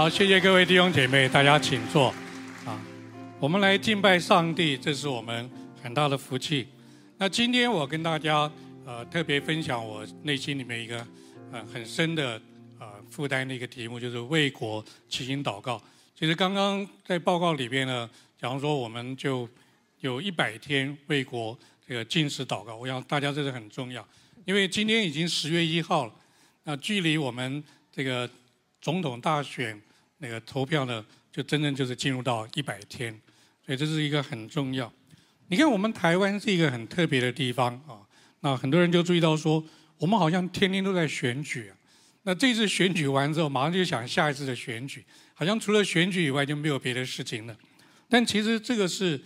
好，谢谢各位弟兄姐妹，大家请坐。啊，我们来敬拜上帝，这是我们很大的福气。那今天我跟大家呃特别分享我内心里面一个呃很深的呃负担的一个题目，就是为国齐心祷告。其实刚刚在报告里边呢，假如说我们就有一百天为国这个进食祷告，我想大家这是很重要，因为今天已经十月一号了，那距离我们这个。总统大选那个投票呢，就真正就是进入到一百天，所以这是一个很重要。你看，我们台湾是一个很特别的地方啊。那很多人就注意到说，我们好像天天都在选举。那这次选举完之后，马上就想下一次的选举，好像除了选举以外就没有别的事情了。但其实这个是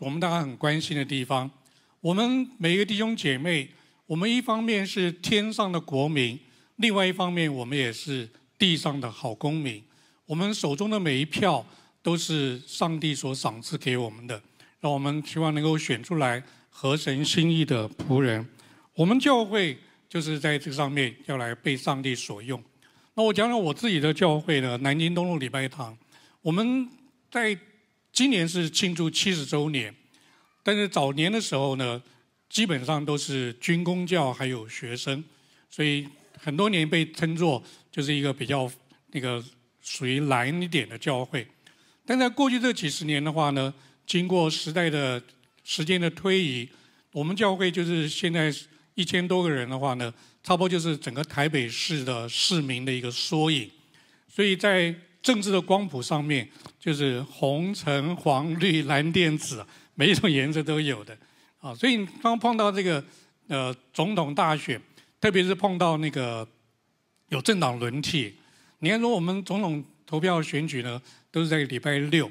我们大家很关心的地方。我们每一个弟兄姐妹，我们一方面是天上的国民，另外一方面我们也是。地上的好公民，我们手中的每一票都是上帝所赏赐给我们的，让我们希望能够选出来合神心意的仆人。我们教会就是在这上面要来被上帝所用。那我讲讲我自己的教会呢，南京东路礼拜堂，我们在今年是庆祝七十周年，但是早年的时候呢，基本上都是军工教还有学生，所以。很多年被称作就是一个比较那个属于蓝一点的教会，但在过去这几十年的话呢，经过时代的时间的推移，我们教会就是现在一千多个人的话呢，差不多就是整个台北市的市民的一个缩影。所以在政治的光谱上面，就是红、橙、黄、绿、蓝、靛、紫，每一种颜色都有的啊。所以刚碰到这个呃总统大选。特别是碰到那个有政党轮替，你看说我们总统投票选举呢，都是在礼拜六，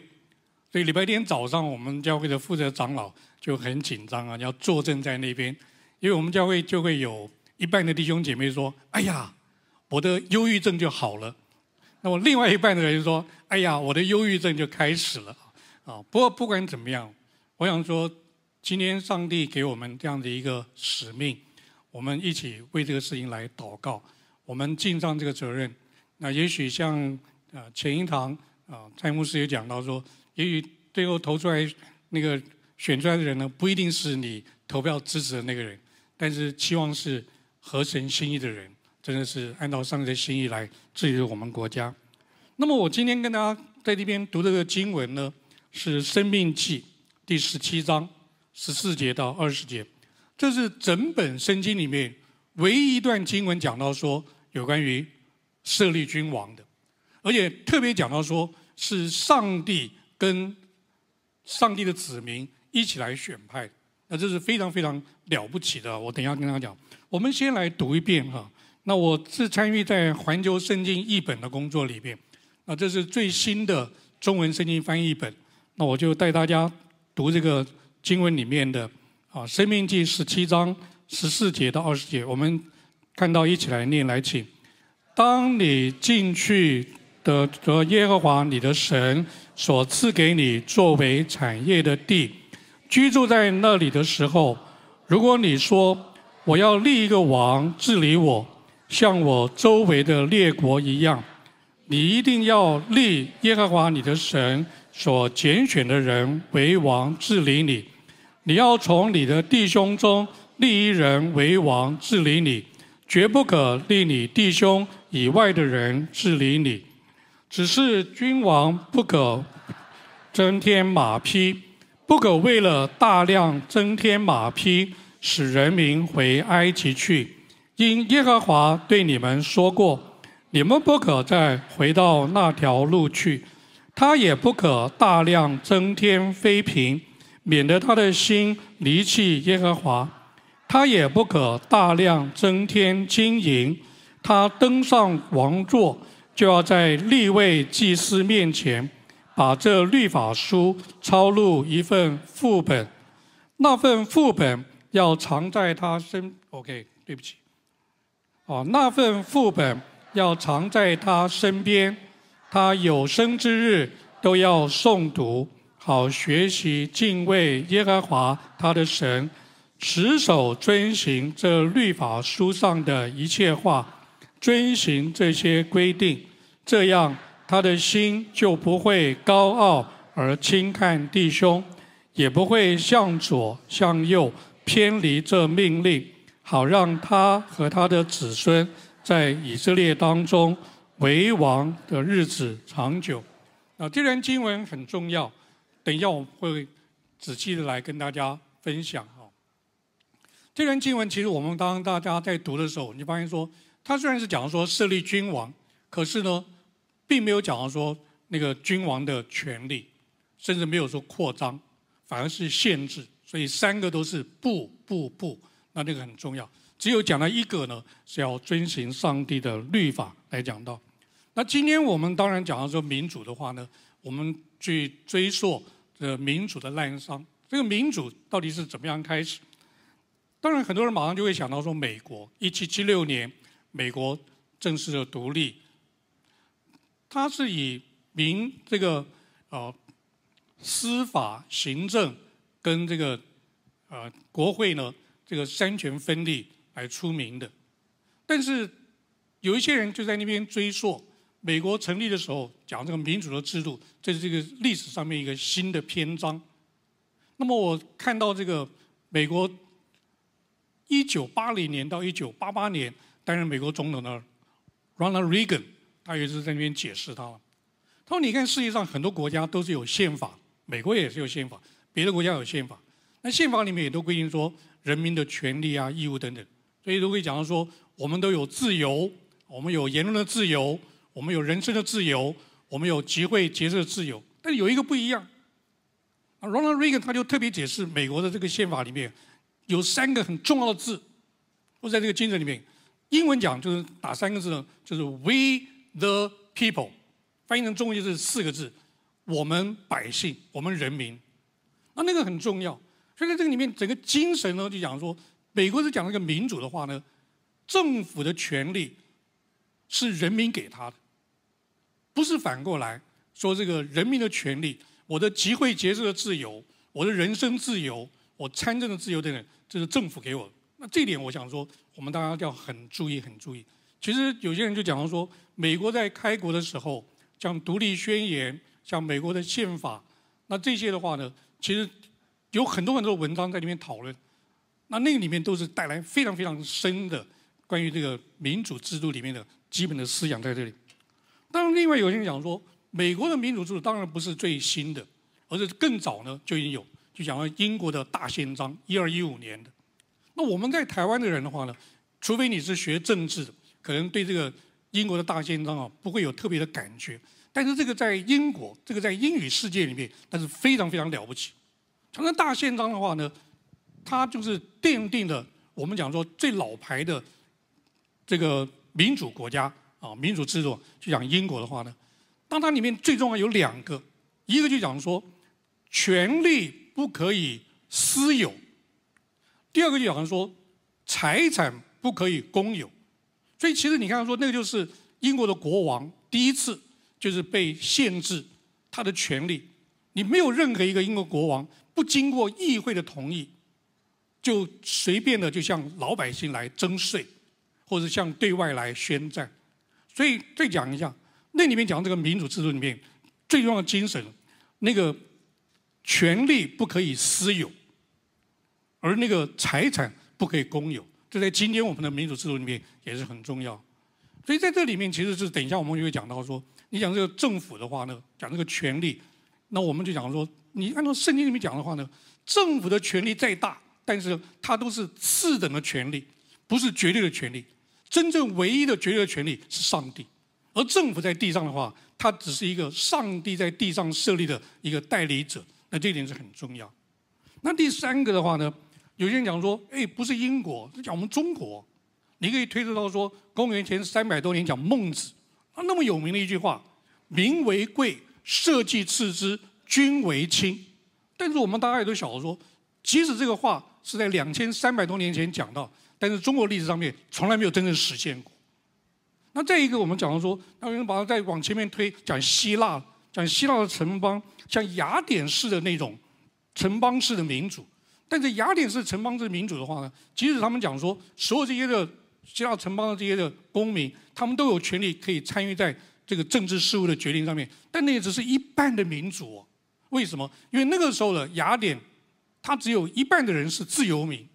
所以礼拜天早上我们教会的负责长老就很紧张啊，要坐镇在那边，因为我们教会就会有一半的弟兄姐妹说：“哎呀，我的忧郁症就好了。”那么另外一半的人说：“哎呀，我的忧郁症就开始了。”啊，不过不管怎么样，我想说，今天上帝给我们这样的一个使命。我们一起为这个事情来祷告，我们尽上这个责任。那也许像呃前一堂啊蔡牧师也讲到说，也许最后投出来那个选出来的人呢，不一定是你投票支持的那个人，但是期望是合神心意的人，真的是按照上帝的心意来治理我们国家。那么我今天跟大家在这边读这个经文呢，是《生命记》第十七章十四节到二十节。这是整本圣经里面唯一一段经文讲到说有关于设立君王的，而且特别讲到说是上帝跟上帝的子民一起来选派，那这是非常非常了不起的。我等一下跟大家讲，我们先来读一遍哈。那我是参与在环球圣经译本的工作里边，那这是最新的中文圣经翻译本，那我就带大家读这个经文里面的。啊，《生命记》十七章十四节到二十节，我们看到一起来念来，请。当你进去的得耶和华你的神所赐给你作为产业的地，居住在那里的时候，如果你说我要立一个王治理我，像我周围的列国一样，你一定要立耶和华你的神所拣选的人为王治理你。你要从你的弟兄中立一人为王治理你，绝不可立你弟兄以外的人治理你。只是君王不可增添马匹，不可为了大量增添马匹，使人民回埃及去。因耶和华对你们说过，你们不可再回到那条路去。他也不可大量增添妃嫔。免得他的心离弃耶和华，他也不可大量增添金银。他登上王座，就要在立位祭司面前，把这律法书抄录一份副本。那份副本要藏在他身。OK，对不起。哦，那份副本要藏在他身边，他有生之日都要诵读。好学习敬畏耶和华他的神，持守遵行这律法书上的一切话，遵行这些规定，这样他的心就不会高傲而轻看弟兄，也不会向左向右偏离这命令，好让他和他的子孙在以色列当中为王的日子长久。啊，这段经文很重要，等一下我会仔细的来跟大家分享啊。这段经文其实我们当大家在读的时候，你发现说，他虽然是讲说设立君王，可是呢。并没有讲到说那个君王的权利，甚至没有说扩张，反而是限制。所以三个都是不不不，那这个很重要。只有讲到一个呢，是要遵循上帝的律法来讲到。那今天我们当然讲到说民主的话呢，我们去追溯这民主的滥觞。这个民主到底是怎么样开始？当然很多人马上就会想到说，美国一七七六年美国正式的独立。它是以民这个呃司法、行政跟这个呃国会呢这个三权分立来出名的，但是有一些人就在那边追溯美国成立的时候讲这个民主的制度，这是这个历史上面一个新的篇章。那么我看到这个美国一九八零年到一九八八年担任美国总统的 Ronald Reagan。他也是在那边解释他了。他说：“你看，世界上很多国家都是有宪法，美国也是有宪法，别的国家有宪法。那宪法里面也都规定说人民的权利啊、义务等等，所以都会讲到说，我们都有自由，我们有言论的自由，我们有人身的自由，我们有集会结社的自由。但有一个不一样。Ronald Reagan 他就特别解释美国的这个宪法里面有三个很重要的字，或在这个精神里面，英文讲就是打三个字呢，就是 We。” The people，翻译成中文就是四个字：我们百姓，我们人民。那那个很重要。所以在这个里面，整个精神呢，就讲说，美国是讲那个民主的话呢，政府的权利是人民给他的，不是反过来说这个人民的权利，我的集会结社的自由，我的人身自由，我参政的自由等等，这是政府给我。那这点，我想说，我们大家要很注意，很注意。其实有些人就讲到说。美国在开国的时候，像独立宣言，像美国的宪法，那这些的话呢，其实有很多很多文章在里面讨论。那那个里面都是带来非常非常深的关于这个民主制度里面的基本的思想在这里。当然，另外有些人讲说，美国的民主制度当然不是最新的，而是更早呢就已经有，就讲到英国的大宪章，一二一五年的。那我们在台湾的人的话呢，除非你是学政治的，可能对这个。英国的大宪章啊，不会有特别的感觉，但是这个在英国，这个在英语世界里面，它是非常非常了不起。讲到大宪章的话呢，它就是奠定了我们讲说最老牌的这个民主国家啊，民主制度。就讲英国的话呢，当它里面最重要有两个，一个就讲说权力不可以私有，第二个就好像说财产不可以公有。所以其实你看说，那个就是英国的国王第一次就是被限制他的权利。你没有任何一个英国国王不经过议会的同意，就随便的就向老百姓来征税，或者向对外来宣战。所以再讲一下，那里面讲这个民主制度里面最重要的精神，那个权力不可以私有，而那个财产不可以公有。这在今天我们的民主制度里面也是很重要，所以在这里面其实是等一下我们就会讲到说，你讲这个政府的话呢，讲这个权力，那我们就讲说，你按照圣经里面讲的话呢，政府的权力再大，但是它都是次等的权利，不是绝对的权利。真正唯一的绝对的权利是上帝，而政府在地上的话，它只是一个上帝在地上设立的一个代理者，那这一点是很重要。那第三个的话呢？有些人讲说，哎，不是英国，是讲我们中国。你可以推测到说，公元前三百多年讲孟子，啊那么有名的一句话：“民为贵，社稷次之，君为轻。”但是我们大家也都晓得说，即使这个话是在两千三百多年前讲到，但是中国历史上面从来没有真正实现过。那再一个，我们讲到说，那有人把它再往前面推，讲希腊，讲希腊的城邦，像雅典式的那种城邦式的民主。但是雅典式城邦制民主的话呢，即使他们讲说，所有这些的希腊城邦的这些的公民，他们都有权利可以参与在这个政治事务的决定上面，但那也只是一半的民主。哦。为什么？因为那个时候的雅典，它只有一半的人是自由民，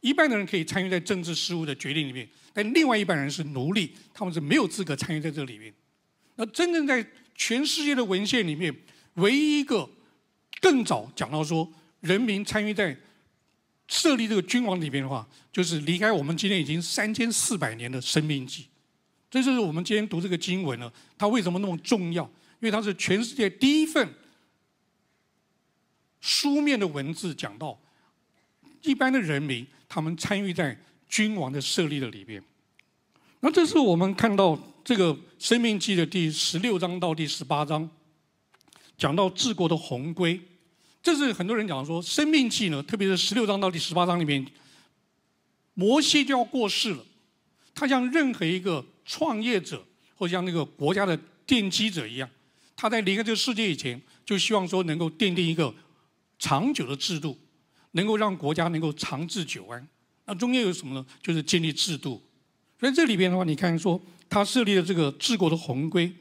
一半的人可以参与在政治事务的决定里面，但另外一半人是奴隶，他们是没有资格参与在这里面。那真正在全世界的文献里面，唯一一个更早讲到说人民参与在设立这个君王里面的话，就是离开我们今天已经三千四百年的生命记。这就是我们今天读这个经文呢，它为什么那么重要？因为它是全世界第一份书面的文字，讲到一般的人民他们参与在君王的设立的里边。那这是我们看到这个《生命记》的第十六章到第十八章，讲到治国的宏规。这是很多人讲说，《生命记》呢，特别是十六章到第十八章里面，摩西就要过世了。他像任何一个创业者，或像那个国家的奠基者一样，他在离开这个世界以前，就希望说能够奠定一个长久的制度，能够让国家能够长治久安。那中间有什么呢？就是建立制度。所以这里边的话，你看说他设立的这个治国的宏规，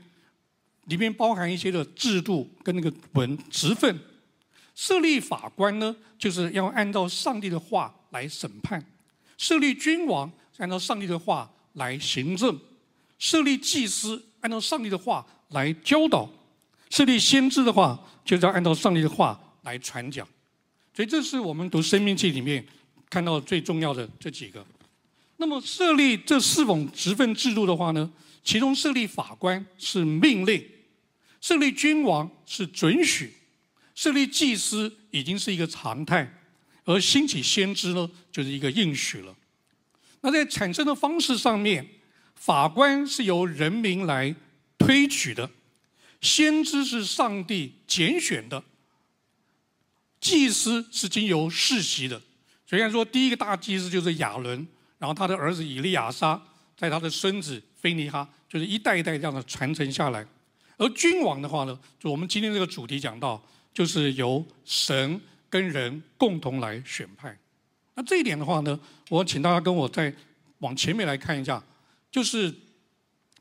里面包含一些的制度跟那个文职分。设立法官呢，就是要按照上帝的话来审判；设立君王，按照上帝的话来行政；设立祭司，按照上帝的话来教导；设立先知的话，就是要按照上帝的话来传讲。所以，这是我们读《生命记》里面看到最重要的这几个。那么，设立这四种职分制度的话呢，其中设立法官是命令，设立君王是准许。设立祭司已经是一个常态，而兴起先知呢，就是一个应许了。那在产生的方式上面，法官是由人民来推举的，先知是上帝拣选的，祭司是经由世袭的。虽然说第一个大祭司就是亚伦，然后他的儿子以利亚撒，在他的孙子菲尼哈，就是一代一代这样的传承下来。而君王的话呢，就我们今天这个主题讲到。就是由神跟人共同来选派，那这一点的话呢，我请大家跟我再往前面来看一下，就是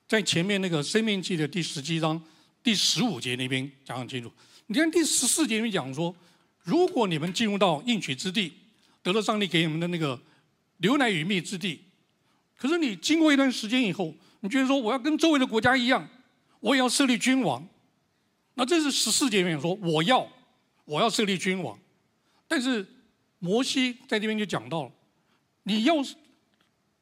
在前面那个《生命记》的第十七章第十五节那边讲很清楚。你看第十四节里面讲说，如果你们进入到应许之地，得了上帝给你们的那个牛奶与蜜之地，可是你经过一段时间以后，你觉得说我要跟周围的国家一样，我也要设立君王。那这是十四节里面说我要，我要设立君王，但是摩西在这边就讲到了，你要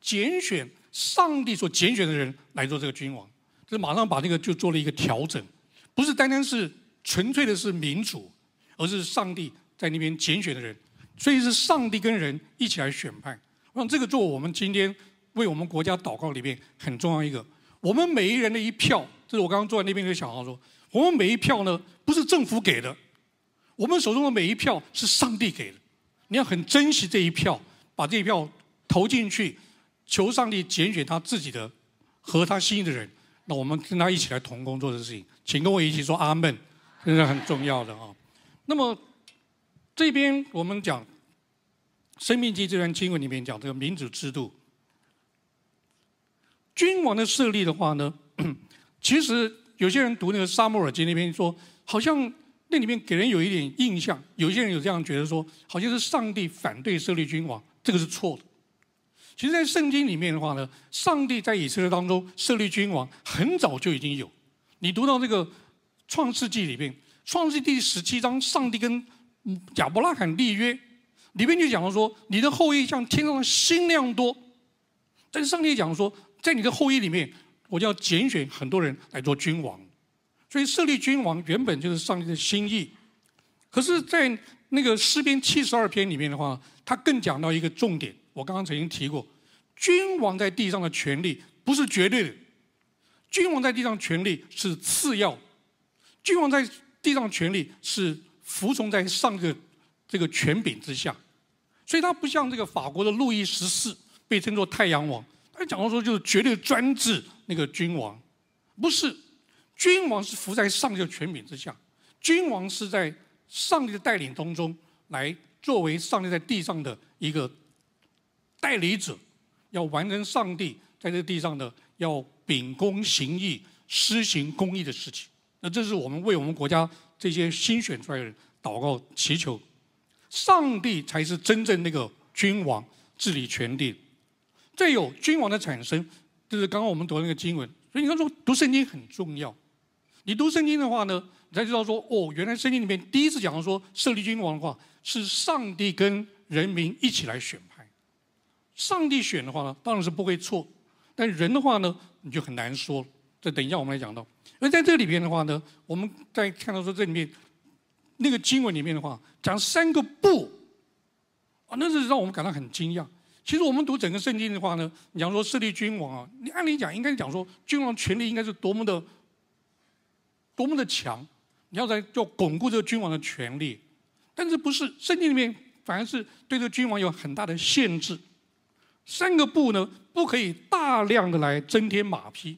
拣选上帝所拣选的人来做这个君王，这马上把这个就做了一个调整，不是单单是纯粹的是民主，而是上帝在那边拣选的人，所以是上帝跟人一起来选派。我想这个做我们今天为我们国家祷告里面很重要一个，我们每一人的一票，这是我刚刚坐在那边就想到说。我们每一票呢，不是政府给的，我们手中的每一票是上帝给的。你要很珍惜这一票，把这一票投进去，求上帝拣选他自己的合他心意的人。那我们跟他一起来同工做的事情，请跟我一起说阿门，这是很重要的啊。那么这边我们讲《生命记》这段经文里面讲这个民主制度，君王的设立的话呢，其实。有些人读那个《沙漠耳记》那边说，好像那里面给人有一点印象。有些人有这样觉得说，好像是上帝反对设立君王，这个是错的。其实，在圣经里面的话呢，上帝在以色列当中设立君王很早就已经有。你读到这个《创世纪》里面，《创世纪》第十七章，上帝跟亚伯拉罕立约，里面就讲到说，你的后裔像天上的星那样多。但是上帝讲说，在你的后裔里面。我就要拣选很多人来做君王，所以设立君王原本就是上帝的心意。可是，在那个诗篇七十二篇里面的话，他更讲到一个重点。我刚刚曾经提过，君王在地上的权利不是绝对的，君王在地上权利是次要，君王在地上权利是服从在上个这个权柄之下。所以，他不像这个法国的路易十四，被称作太阳王。他讲到说，就是绝对专制。那个君王，不是君王是服在上帝的权柄之下，君王是在上帝的带领当中来作为上帝在地上的一个代理者，要完成上帝在这地上的要秉公行义、施行公义的事情。那这是我们为我们国家这些新选出来的人祷告祈求，上帝才是真正那个君王治理全地。再有君王的产生，就是刚刚我们读那个经文。所以你看说读圣经很重要。你读圣经的话呢，你才知道说哦，原来圣经里面第一次讲到说设立君王的话，是上帝跟人民一起来选派。上帝选的话呢，当然是不会错。但人的话呢，你就很难说。这等一下我们来讲到。而在这里边的话呢，我们在看到说这里面那个经文里面的话，讲三个不啊，那是让我们感到很惊讶。其实我们读整个圣经的话呢，你讲说设立君王啊，你按理讲应该讲说君王权力应该是多么的多么的强，你要在要巩固这个君王的权力。但是不是圣经里面反而是对这个君王有很大的限制。三个不呢，不可以大量的来增添马匹。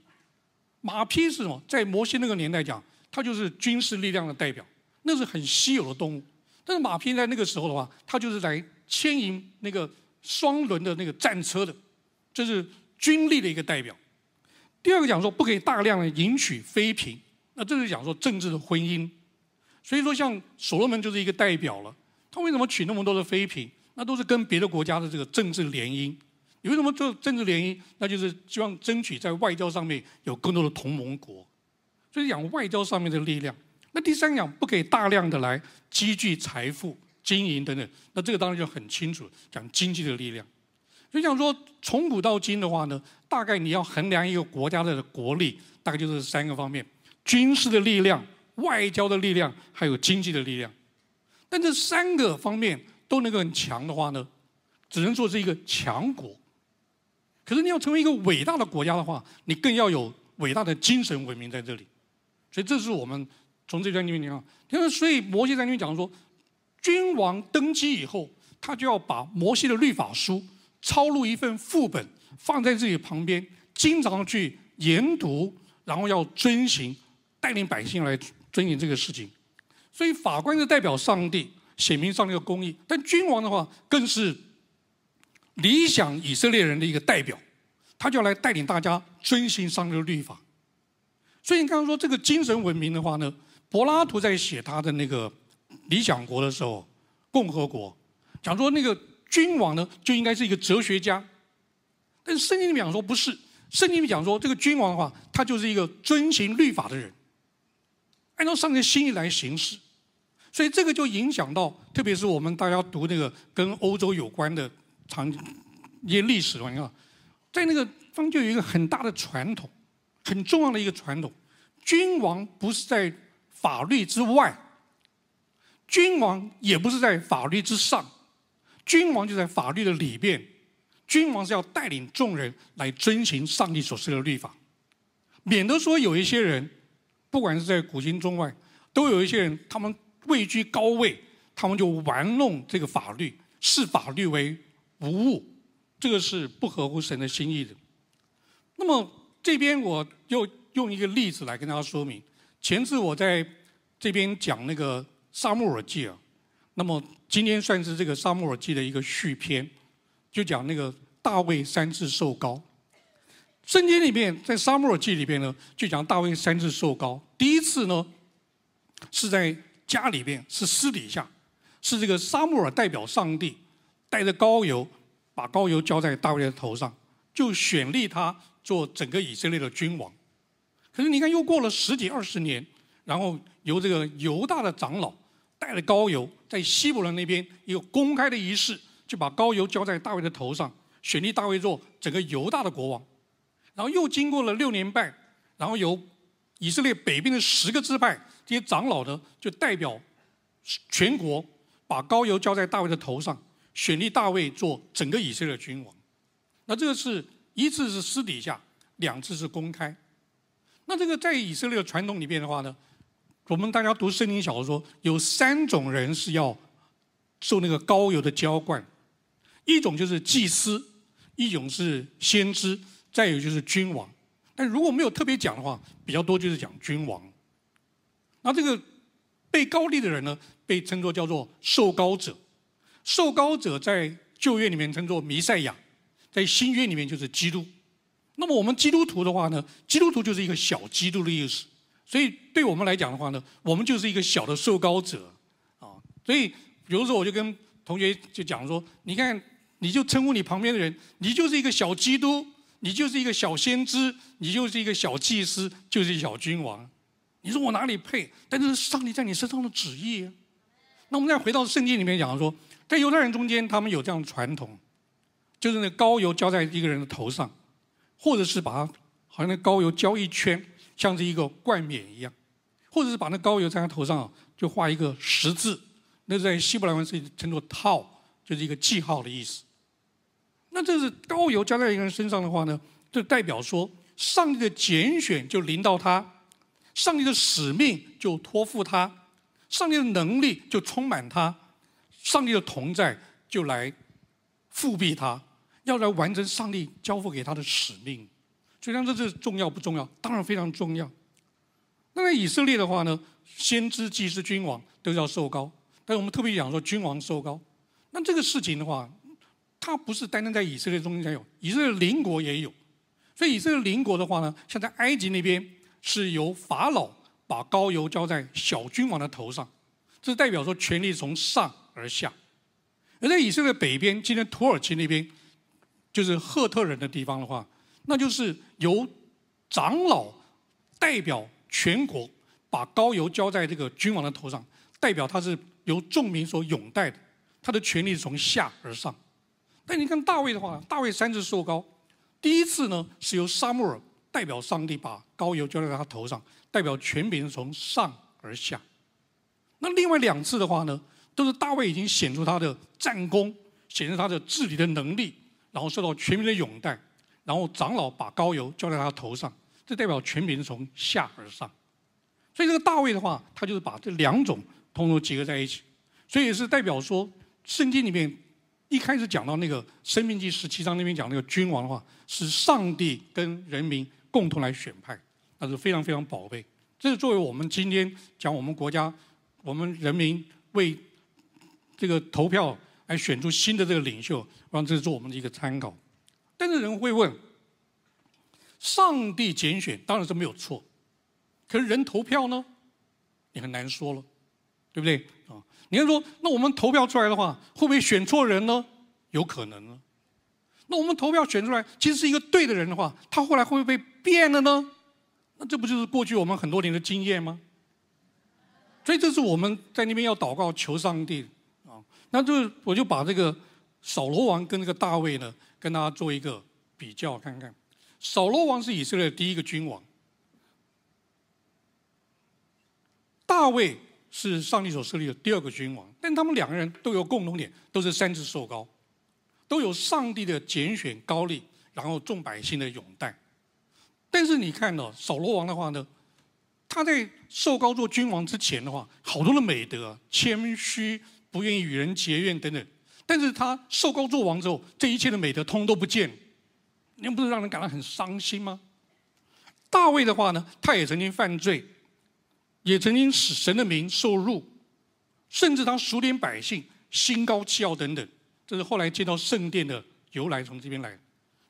马匹是什么？在摩西那个年代讲，它就是军事力量的代表，那是很稀有的动物。但是马匹在那个时候的话，它就是来牵引那个双轮的那个战车的，这是军力的一个代表。第二个讲说，不可以大量的迎娶妃嫔，那这是讲说政治的婚姻。所以说，像所罗门就是一个代表了。他为什么娶那么多的妃嫔？那都是跟别的国家的这个政治联姻。你为什么做政治联姻？那就是希望争取在外交上面有更多的同盟国，所以讲外交上面的力量。那第三讲不可以大量的来积聚财富、经营等等。那这个当然就很清楚，讲经济的力量。所以讲说从古到今的话呢，大概你要衡量一个国家的国力，大概就是三个方面：军事的力量、外交的力量，还有经济的力量。但这三个方面都能够很强的话呢，只能说是一个强国。可是你要成为一个伟大的国家的话，你更要有伟大的精神文明在这里。所以这是我们从这段里面你看，因为所以摩西在那边讲说，君王登基以后，他就要把摩西的律法书抄录一份副本，放在自己旁边，经常去研读，然后要遵行，带领百姓来遵行这个事情。所以法官是代表上帝，显明上帝的公义；但君王的话，更是。理想以色列人的一个代表，他就要来带领大家遵循上帝的律法。所以你刚刚说这个精神文明的话呢，柏拉图在写他的那个理想国的时候，共和国讲说那个君王呢就应该是一个哲学家，但是圣经里面讲说不是，圣经里面讲说这个君王的话，他就是一个遵循律法的人，按照上帝心意来行事。所以这个就影响到，特别是我们大家读那个跟欧洲有关的。长一些历史的话，你看，在那个方就有一个很大的传统，很重要的一个传统：君王不是在法律之外，君王也不是在法律之上，君王就在法律的里边。君王是要带领众人来遵循上帝所设的律法，免得说有一些人，不管是在古今中外，都有一些人，他们位居高位，他们就玩弄这个法律，视法律为。无物，这个是不合乎神的心意的。那么这边我又用一个例子来跟大家说明。前次我在这边讲那个《沙漠耳记》啊，那么今天算是这个《沙漠耳记》的一个续篇，就讲那个大卫三次受膏。圣经里面在《沙漠耳记》里边呢，就讲大卫三次受膏。第一次呢是在家里边，是私底下，是这个沙漠尔代表上帝。带着膏油，把膏油浇在大卫的头上，就选立他做整个以色列的君王。可是你看，又过了十几二十年，然后由这个犹大的长老带着膏油，在希伯伦那边一个公开的仪式，就把膏油浇在大卫的头上，选立大卫做整个犹大的国王。然后又经过了六年半，然后由以色列北边的十个支派这些长老呢，就代表全国，把膏油浇在大卫的头上。选立大卫做整个以色列的君王，那这个是一次是私底下，两次是公开。那这个在以色列传统里面的话呢，我们大家读圣经小说，有三种人是要受那个高油的浇灌，一种就是祭司，一种是先知，再有就是君王。但如果没有特别讲的话，比较多就是讲君王。那这个被高立的人呢，被称作叫做受高者。受膏者在旧约里面称作弥赛亚，在新约里面就是基督。那么我们基督徒的话呢，基督徒就是一个小基督的意思。所以对我们来讲的话呢，我们就是一个小的受膏者啊。所以，比如说，我就跟同学就讲说，你看，你就称呼你旁边的人，你就是一个小基督，你就是一个小先知，你就是一个小祭司，就是一小君王。你说我哪里配？但是上帝在你身上的旨意。那我们再回到圣经里面讲说，在犹太人中间，他们有这样的传统，就是那膏油浇在一个人的头上，或者是把它好像那膏油浇一圈。像是一个冠冕一样，或者是把那膏油在他头上就画一个十字，那在希伯来文是称作“套”，就是一个记号的意思。那这是膏油浇在一个人身上的话呢，就代表说上帝的拣选就临到他，上帝的使命就托付他，上帝的能力就充满他，上帝的同在就来复辟他，要来完成上帝交付给他的使命。所以，这这重要不重要？当然非常重要。那在以色列的话呢，先知、祭司、君王都要受高。但是我们特别讲说，君王受高。那这个事情的话，它不是单单在以色列中间才有，以色列邻国也有。所以以色列邻国的话呢，像在埃及那边，是由法老把膏油浇在小君王的头上，这代表说权力从上而下。而在以色列北边，今天土耳其那边，就是赫特人的地方的话。那就是由长老代表全国，把膏油浇在这个君王的头上，代表他是由众民所拥戴的，他的权力是从下而上。但你看大卫的话，大卫三次受膏，第一次呢是由沙穆尔代表上帝把膏油浇在他头上，代表权柄从上而下。那另外两次的话呢，都是大卫已经显出他的战功，显出他的治理的能力，然后受到全民的拥戴。然后长老把膏油浇在他头上，这代表全民从下而上。所以这个大卫的话，他就是把这两种通通结合在一起。所以也是代表说，圣经里面一开始讲到那个《生命记》十七章那边讲那个君王的话，是上帝跟人民共同来选派，那是非常非常宝贝。这是作为我们今天讲我们国家，我们人民为这个投票来选出新的这个领袖，让这是做我们的一个参考。但是人会问：上帝拣选当然是没有错，可是人投票呢？你很难说了，对不对啊？你要说，那我们投票出来的话，会不会选错人呢？有可能呢。那我们投票选出来，其实是一个对的人的话，他后来会不会被变了呢？那这不就是过去我们很多年的经验吗？所以这是我们在那边要祷告求上帝。那就我就把这个扫罗王跟那个大卫呢。跟大家做一个比较，看看，扫罗王是以色列的第一个君王，大卫是上帝所设立的第二个君王，但他们两个人都有共同点，都是三次受高，都有上帝的拣选高丽，然后众百姓的拥戴。但是你看到扫罗王的话呢，他在受高做君王之前的话，好多的美德，谦虚，不愿意与人结怨等等。但是他受高做王之后，这一切的美德通都不见，那不是让人感到很伤心吗？大卫的话呢，他也曾经犯罪，也曾经使神的名受辱，甚至他数点百姓，心高气傲等等。这是后来见到圣殿的由来，从这边来。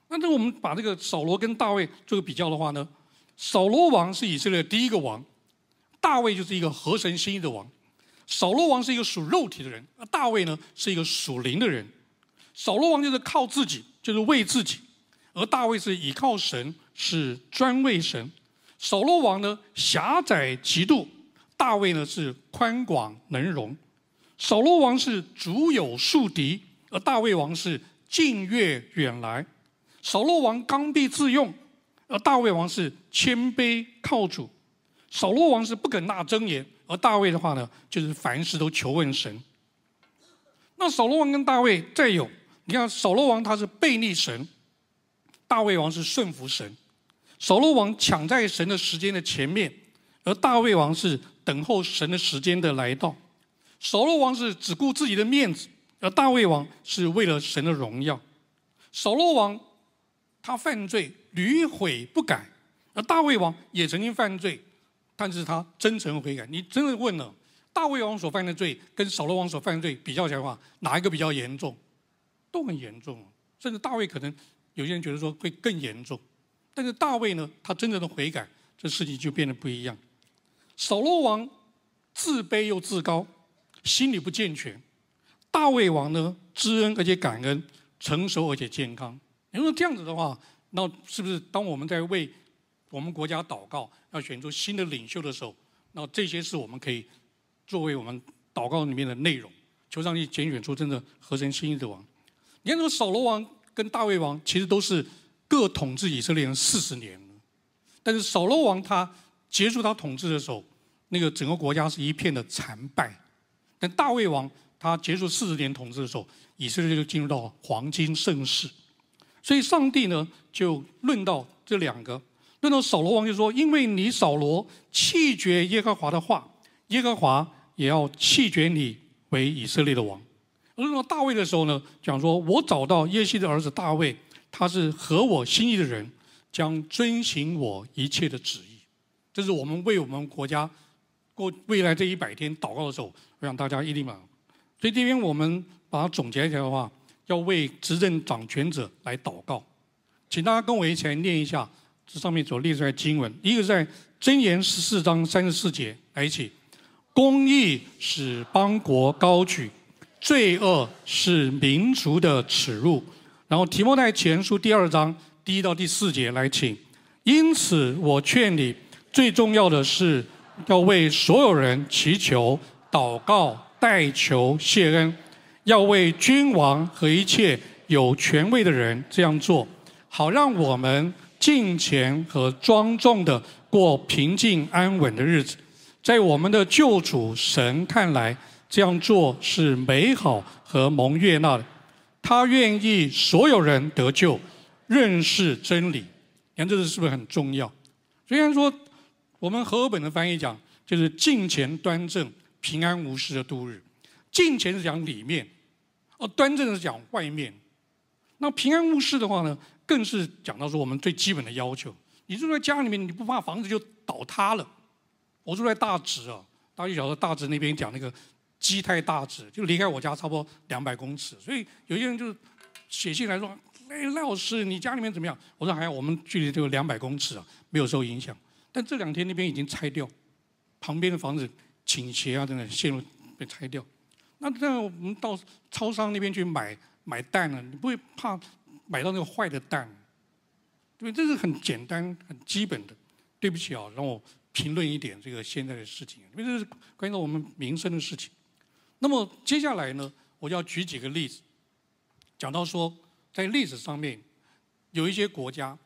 那这我们把这个扫罗跟大卫做个比较的话呢，扫罗王是以色列第一个王，大卫就是一个合神心意的王。扫罗王是一个属肉体的人，而大卫呢是一个属灵的人。扫罗王就是靠自己，就是为自己；而大卫是倚靠神，是专为神。扫罗王呢狭窄极度，大卫呢是宽广能容。扫罗王是足有数敌，而大卫王是近悦远来。扫罗王刚愎自用，而大卫王是谦卑靠主。扫罗王是不肯纳真言。而大卫的话呢，就是凡事都求问神。那扫罗王跟大卫再有，你看扫罗王他是背逆神，大卫王是顺服神。扫罗王抢在神的时间的前面，而大卫王是等候神的时间的来到。扫罗王是只顾自己的面子，而大卫王是为了神的荣耀。扫罗王他犯罪屡悔不改，而大卫王也曾经犯罪。但是他真诚悔改。你真的问了，大卫王所犯的罪跟扫罗王所犯的罪比较起来的话，哪一个比较严重？都很严重，甚至大卫可能有些人觉得说会更严重。但是大卫呢，他真正的悔改，这事情就变得不一样。扫罗王自卑又自高，心理不健全；大卫王呢，知恩而且感恩，成熟而且健康。你说这样子的话，那是不是当我们在为我们国家祷告，要选出新的领袖的时候，那这些是我们可以作为我们祷告里面的内容，求上帝拣选出真的合神心意的王。你看，这个扫罗王跟大卫王其实都是各统治以色列人四十年，但是扫罗王他结束他统治的时候，那个整个国家是一片的残败；但大卫王他结束四十年统治的时候，以色列就进入到黄金盛世。所以上帝呢，就论到这两个，论到扫罗王就说：“因为你扫罗弃绝耶和华的话，耶和华也要弃绝你为以色列的王。”论到大卫的时候呢，讲说：“我找到耶西的儿子大卫，他是合我心意的人，将遵行我一切的旨意。”这是我们为我们国家过未来这一百天祷告的时候，我想大家一定满。所以这边我们把它总结起来的话。要为执政掌权者来祷告，请大家跟我一起来念一下这上面所列出来经文。一个在箴言十四章三十四节，来一起：公义使邦国高举，罪恶是民族的耻辱。然后提摩太前书第二章第一到第四节，来请。因此我劝你，最重要的是要为所有人祈求、祷告、代求、谢恩。要为君王和一切有权位的人这样做，好让我们敬虔和庄重的过平静安稳的日子。在我们的救主神看来，这样做是美好和蒙悦纳的。他愿意所有人得救，认识真理。你看，这是是不是很重要？虽然说我们和合本的翻译讲，就是敬虔端正、平安无事的度日。敬虔是讲里面。哦，端正是讲外面，那平安无事的话呢，更是讲到说我们最基本的要求。你住在家里面，你不怕房子就倒塌了？我住在大直啊，大家晓得大直那边讲那个基泰大直，就离开我家差不多两百公尺，所以有些人就写信来说：“哎，赖老师，你家里面怎么样？”我说：“还好，我们距离这个两百公尺啊，没有受影响。但这两天那边已经拆掉，旁边的房子倾斜啊，等等，线路被拆掉。”那那我们到超商那边去买买蛋呢？你不会怕买到那个坏的蛋？对，这是很简单、很基本的。对不起啊，让我评论一点这个现在的事情，因为这是关于到我们民生的事情。那么接下来呢，我就要举几个例子，讲到说，在历史上面有一些国家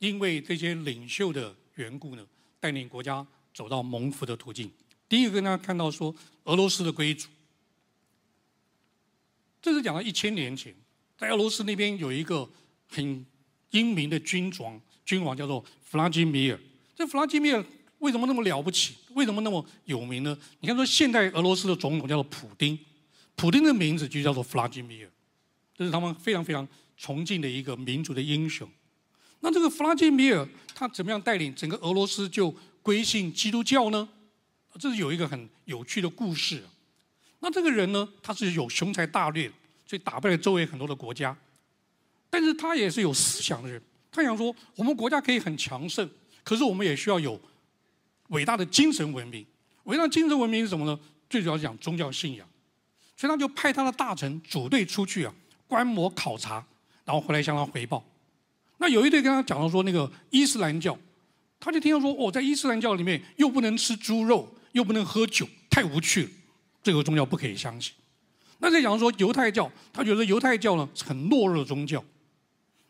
因为这些领袖的缘故呢，带领国家走到蒙福的途径。第一个跟大家看到说，俄罗斯的贵族。这是讲到一千年前，在俄罗斯那边有一个很英明的君王，君王叫做弗拉基米尔。这弗拉基米尔为什么那么了不起？为什么那么有名呢？你看，说现代俄罗斯的总统叫做普丁，普丁的名字就叫做弗拉基米尔，这是他们非常非常崇敬的一个民族的英雄。那这个弗拉基米尔他怎么样带领整个俄罗斯就归信基督教呢？这是有一个很有趣的故事。那这个人呢，他是有雄才大略，所以打败了周围很多的国家。但是他也是有思想的人，他想说，我们国家可以很强盛，可是我们也需要有伟大的精神文明。伟大的精神文明是什么呢？最主要讲宗教信仰。所以他就派他的大臣组队出去啊，观摩考察，然后回来向他回报。那有一队跟他讲到说，那个伊斯兰教，他就听到说，哦，在伊斯兰教里面又不能吃猪肉，又不能喝酒，太无趣了。这个宗教不可以相信。那再讲说犹太教，他觉得犹太教呢很懦弱的宗教。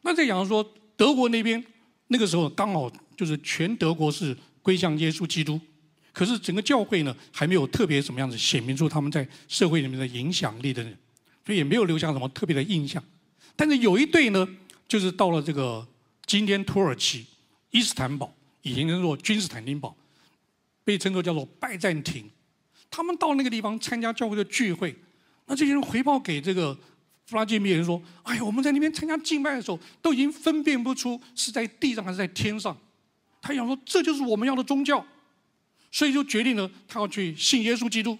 那再讲说德国那边，那个时候刚好就是全德国是归向耶稣基督，可是整个教会呢还没有特别什么样子显明出他们在社会里面的影响力的人，所以也没有留下什么特别的印象。但是有一对呢，就是到了这个今天土耳其伊斯坦堡，以前叫做君士坦丁堡，被称作叫做拜占庭。他们到那个地方参加教会的聚会，那这些人回报给这个弗拉基米尔说：“哎呀，我们在那边参加敬拜的时候，都已经分辨不出是在地上还是在天上。”他想说：“这就是我们要的宗教。”所以就决定了他要去信耶稣基督。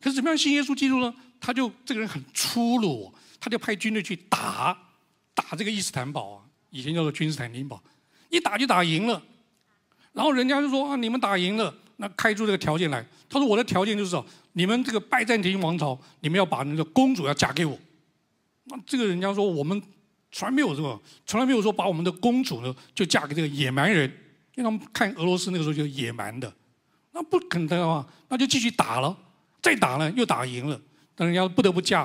可是怎么样信耶稣基督呢？他就这个人很粗鲁，他就派军队去打打这个伊斯坦堡啊，以前叫做君士坦丁堡。一打就打赢了。然后人家就说啊，你们打赢了，那开出这个条件来。他说我的条件就是说，你们这个拜占庭王朝，你们要把那个公主要嫁给我。那这个人家说我们从来没有这个，从来没有说把我们的公主呢就嫁给这个野蛮人，因为他们看俄罗斯那个时候就野蛮的。那不肯的话，那就继续打了，再打呢又打赢了，但人家不得不嫁。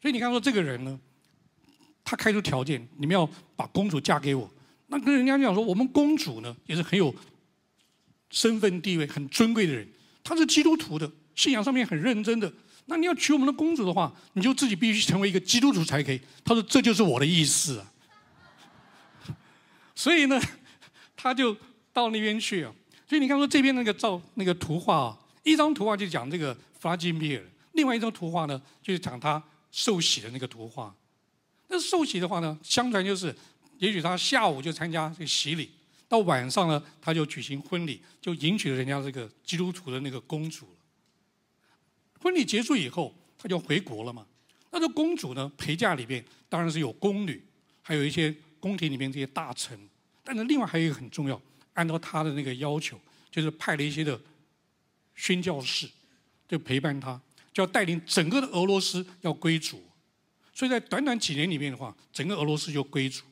所以你看说这个人呢，他开出条件，你们要把公主嫁给我。那跟人家讲说，我们公主呢也是很有身份地位、很尊贵的人，她是基督徒的，信仰上面很认真的。那你要娶我们的公主的话，你就自己必须成为一个基督徒才可以。他说这就是我的意思啊。所以呢，他就到那边去啊。所以你看说这边那个照那个图画啊，一张图画就讲这个弗拉基米尔，另外一张图画呢就是讲他受洗的那个图画。那受洗的话呢，相传就是。也许他下午就参加这个洗礼，到晚上呢，他就举行婚礼，就迎娶了人家这个基督徒的那个公主。婚礼结束以后，他就回国了嘛。那这公主呢，陪嫁里面当然是有宫女，还有一些宫廷里面这些大臣。但是另外还有一个很重要，按照他的那个要求，就是派了一些的宣教士，就陪伴他，就要带领整个的俄罗斯要归主。所以在短短几年里面的话，整个俄罗斯就归主。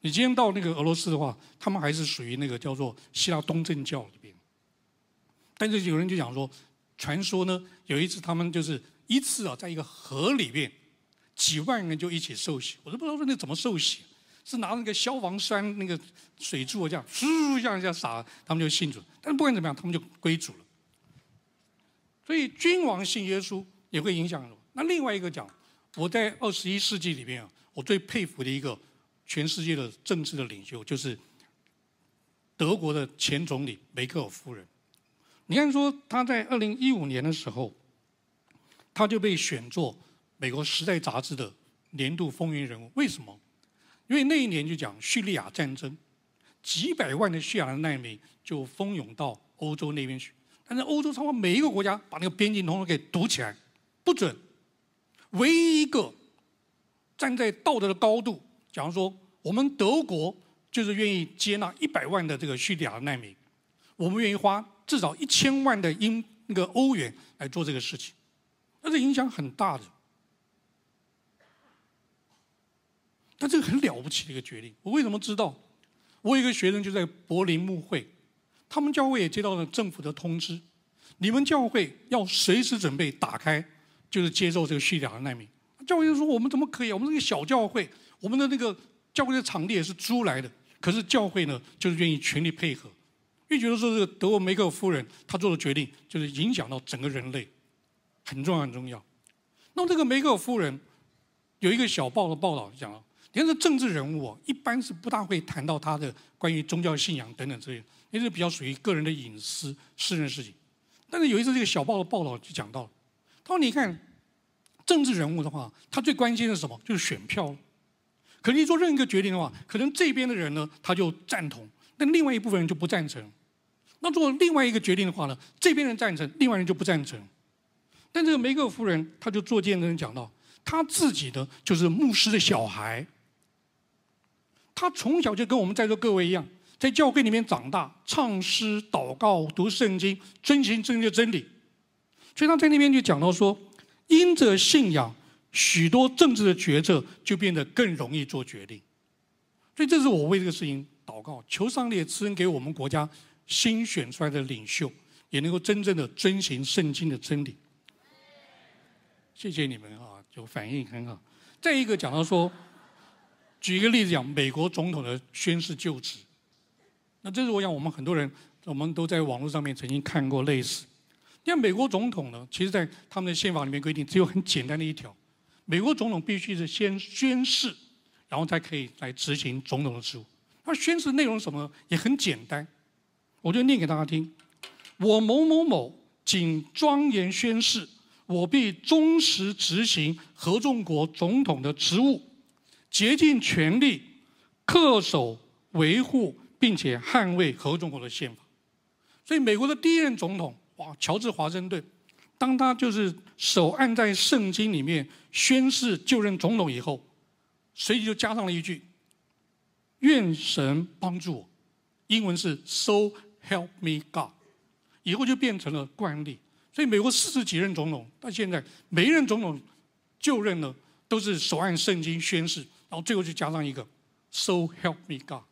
你今天到那个俄罗斯的话，他们还是属于那个叫做希腊东正教里边。但是有人就讲说，传说呢，有一次他们就是一次啊，在一个河里面，几万人就一起受洗。我都不知道说那怎么受洗，是拿那个消防栓那个水柱这样，嗖一下一下洒，他们就信主。但是不管怎么样，他们就归主了。所以君王信耶稣也会影响。那另外一个讲，我在二十一世纪里面啊，我最佩服的一个。全世界的政治的领袖就是德国的前总理梅克尔夫人。你看，说他在二零一五年的时候，他就被选作美国《时代》杂志的年度风云人物。为什么？因为那一年就讲叙利亚战争，几百万的叙利亚难民就蜂拥到欧洲那边去。但是欧洲差不多每一个国家把那个边境统统给堵起来，不准。唯一一个站在道德的高度。假如说我们德国就是愿意接纳一百万的这个叙利亚难民，我们愿意花至少一千万的英那个欧元来做这个事情，那这影响很大的。但这个很了不起的一个决定。我为什么知道？我有一个学生就在柏林牧会，他们教会也接到了政府的通知，你们教会要随时准备打开，就是接受这个叙利亚难民。教会就说：“我们怎么可以？我们是个小教会。”我们的那个教会的场地也是租来的，可是教会呢，就是愿意全力配合，因为觉得说这个德国梅克夫人她做的决定，就是影响到整个人类，很重要很重要。那么这个梅克夫人有一个小报的报道讲了，你看这政治人物，一般是不大会谈到他的关于宗教信仰等等这些，因为是比较属于个人的隐私、私人事情。但是有一次这个小报的报道就讲到了，他说：“你看政治人物的话，他最关心的是什么？就是选票。”可你做任何一个决定的话，可能这边的人呢他就赞同，但另外一部分人就不赞成。那做另外一个决定的话呢，这边人赞成，另外人就不赞成。但这个梅格夫人，她就做见证人讲到，她自己呢就是牧师的小孩，她从小就跟我们在座各位一样，在教会里面长大，唱诗、祷告、读圣经，遵循正确真理。所以他在那边就讲到说，因着信仰。许多政治的决策就变得更容易做决定，所以这是我为这个事情祷告，求上帝赐恩给我们国家新选出来的领袖，也能够真正的遵循圣经的真理。谢谢你们啊，就反应很好。再一个讲到说，举一个例子讲，美国总统的宣誓就职，那这是我想我们很多人我们都在网络上面曾经看过类似。像美国总统呢，其实在他们的宪法里面规定，只有很简单的一条。美国总统必须是先宣誓，然后才可以来执行总统的职务。他宣誓内容什么也很简单，我就念给大家听：我某某某谨庄严宣誓，我必忠实执行合众国总统的职务，竭尽全力恪守维护并且捍卫合众国的宪法。所以，美国的第一任总统哇，乔治华盛顿。当他就是手按在圣经里面宣誓就任总统以后，随即就加上了一句：“愿神帮助我。英文是 So help me God，以后就变成了惯例。所以美国四十几任总统到现在，每一任总统就任呢，都是手按圣经宣誓，然后最后就加上一个 So help me God。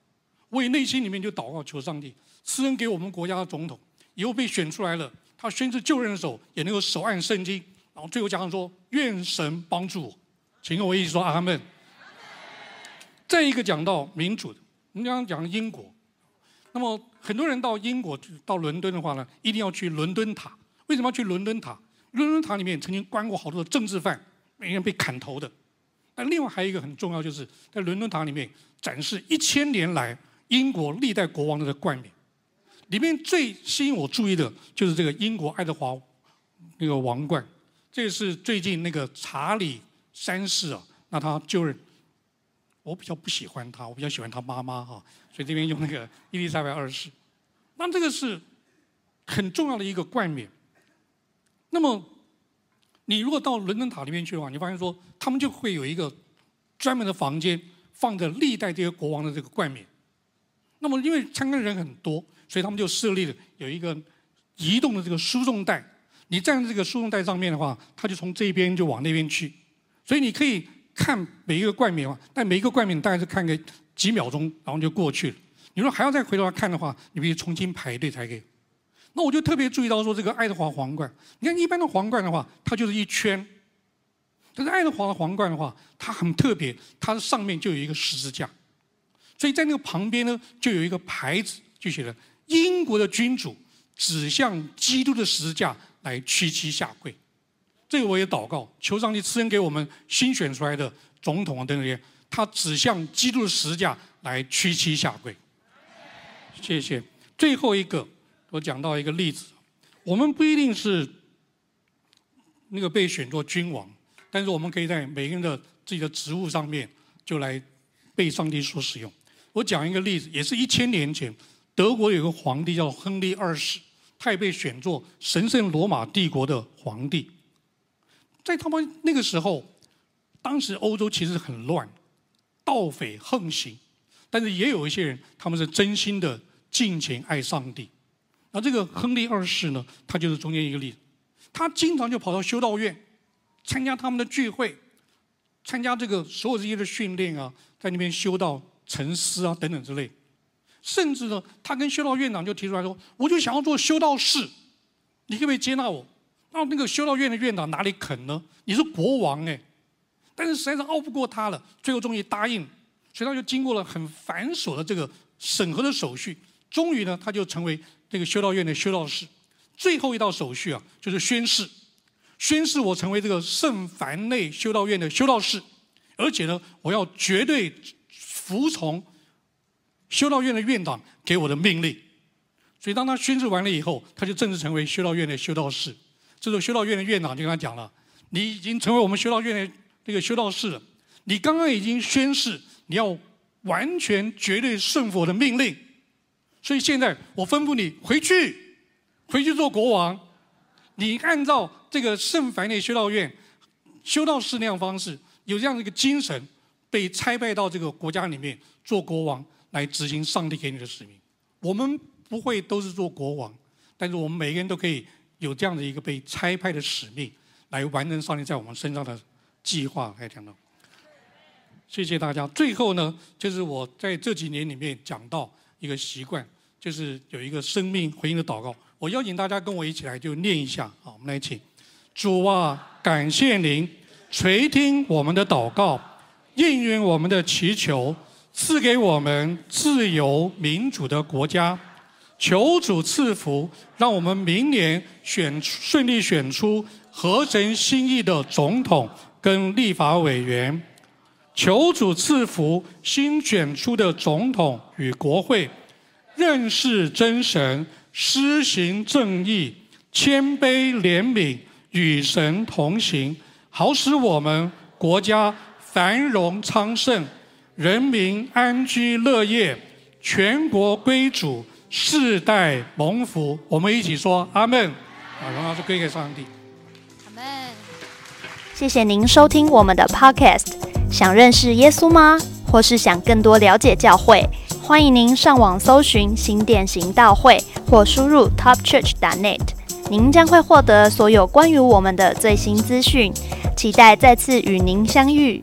我也内心里面就祷告求上帝赐恩给我们国家的总统，以后被选出来了，他宣誓就任的时候也能够手按圣经，然后最后加上说愿神帮助我，请跟我一起说阿门。再一个讲到民主，我们刚刚讲英国，那么很多人到英国到伦敦的话呢，一定要去伦敦塔。为什么要去伦敦塔？伦敦塔里面曾经关过好多的政治犯，每人被砍头的。那另外还有一个很重要，就是在伦敦塔里面展示一千年来。英国历代国王的冠冕，里面最吸引我注意的就是这个英国爱德华那个王冠，这是最近那个查理三世啊，那他就任，我比较不喜欢他，我比较喜欢他妈妈哈，所以这边用那个伊丽莎白二世，那这个是很重要的一个冠冕。那么你如果到伦敦塔里面去的话，你发现说他们就会有一个专门的房间，放着历代这些国王的这个冠冕。那么，因为参观人很多，所以他们就设立了有一个移动的这个输送带。你站在这个输送带上面的话，它就从这边就往那边去。所以你可以看每一个冠冕嘛，但每一个冠冕大概是看个几秒钟，然后就过去了。你说还要再回头来看的话，你必须重新排队才可以。那我就特别注意到说，这个爱德华皇冠，你看一般的皇冠的话，它就是一圈。但是爱德华的皇冠的话，它很特别，它的上面就有一个十字架。所以在那个旁边呢，就有一个牌子，就写了“英国的君主指向基督的十字架来屈膝下跪”。这个我也祷告，求上帝赐恩给我们新选出来的总统啊等等，他指向基督的十字架来屈膝下跪。谢谢。最后一个，我讲到一个例子，我们不一定是那个被选做君王，但是我们可以在每个人的自己的职务上面就来被上帝所使用。我讲一个例子，也是一千年前，德国有个皇帝叫亨利二世，他也被选做神圣罗马帝国的皇帝。在他们那个时候，当时欧洲其实很乱，盗匪横行，但是也有一些人，他们是真心的敬虔爱上帝。那这个亨利二世呢，他就是中间一个例子，他经常就跑到修道院，参加他们的聚会，参加这个所有这些的训练啊，在那边修道。沉思啊，等等之类，甚至呢，他跟修道院长就提出来说：“我就想要做修道士，你可不可以接纳我？”那那个修道院的院长哪里肯呢？你是国王哎，但是实在是拗不过他了，最后终于答应。所以他就经过了很繁琐的这个审核的手续，终于呢，他就成为这个修道院的修道士。最后一道手续啊，就是宣誓，宣誓我成为这个圣凡内修道院的修道士，而且呢，我要绝对。服从修道院的院长给我的命令，所以当他宣誓完了以后，他就正式成为修道院的修道士。这时候修道院的院长就跟他讲了：“你已经成为我们修道院的这个修道士了。你刚刚已经宣誓，你要完全绝对顺服我的命令。所以现在我吩咐你回去，回去做国王。你按照这个圣凡内修道院修道士那样方式，有这样的一个精神。”被差派到这个国家里面做国王，来执行上帝给你的使命。我们不会都是做国王，但是我们每个人都可以有这样的一个被差派的使命，来完成上帝在我们身上的计划。来讲到，谢谢大家。最后呢，就是我在这几年里面讲到一个习惯，就是有一个生命回应的祷告。我邀请大家跟我一起来就念一下。好，我们来请主啊，感谢您垂听我们的祷告。应允我们的祈求，赐给我们自由民主的国家。求主赐福，让我们明年选顺利选出合神心意的总统跟立法委员。求主赐福新选出的总统与国会，认识真神，施行正义，谦卑怜悯，与神同行，好使我们国家。繁荣昌盛，人民安居乐业，全国归主，世代蒙福。我们一起说阿门。啊，荣耀是归给上帝。阿门。谢谢您收听我们的 Podcast。想认识耶稣吗？或是想更多了解教会，欢迎您上网搜寻新店行道会，或输入 topchurch.net，您将会获得所有关于我们的最新资讯。期待再次与您相遇。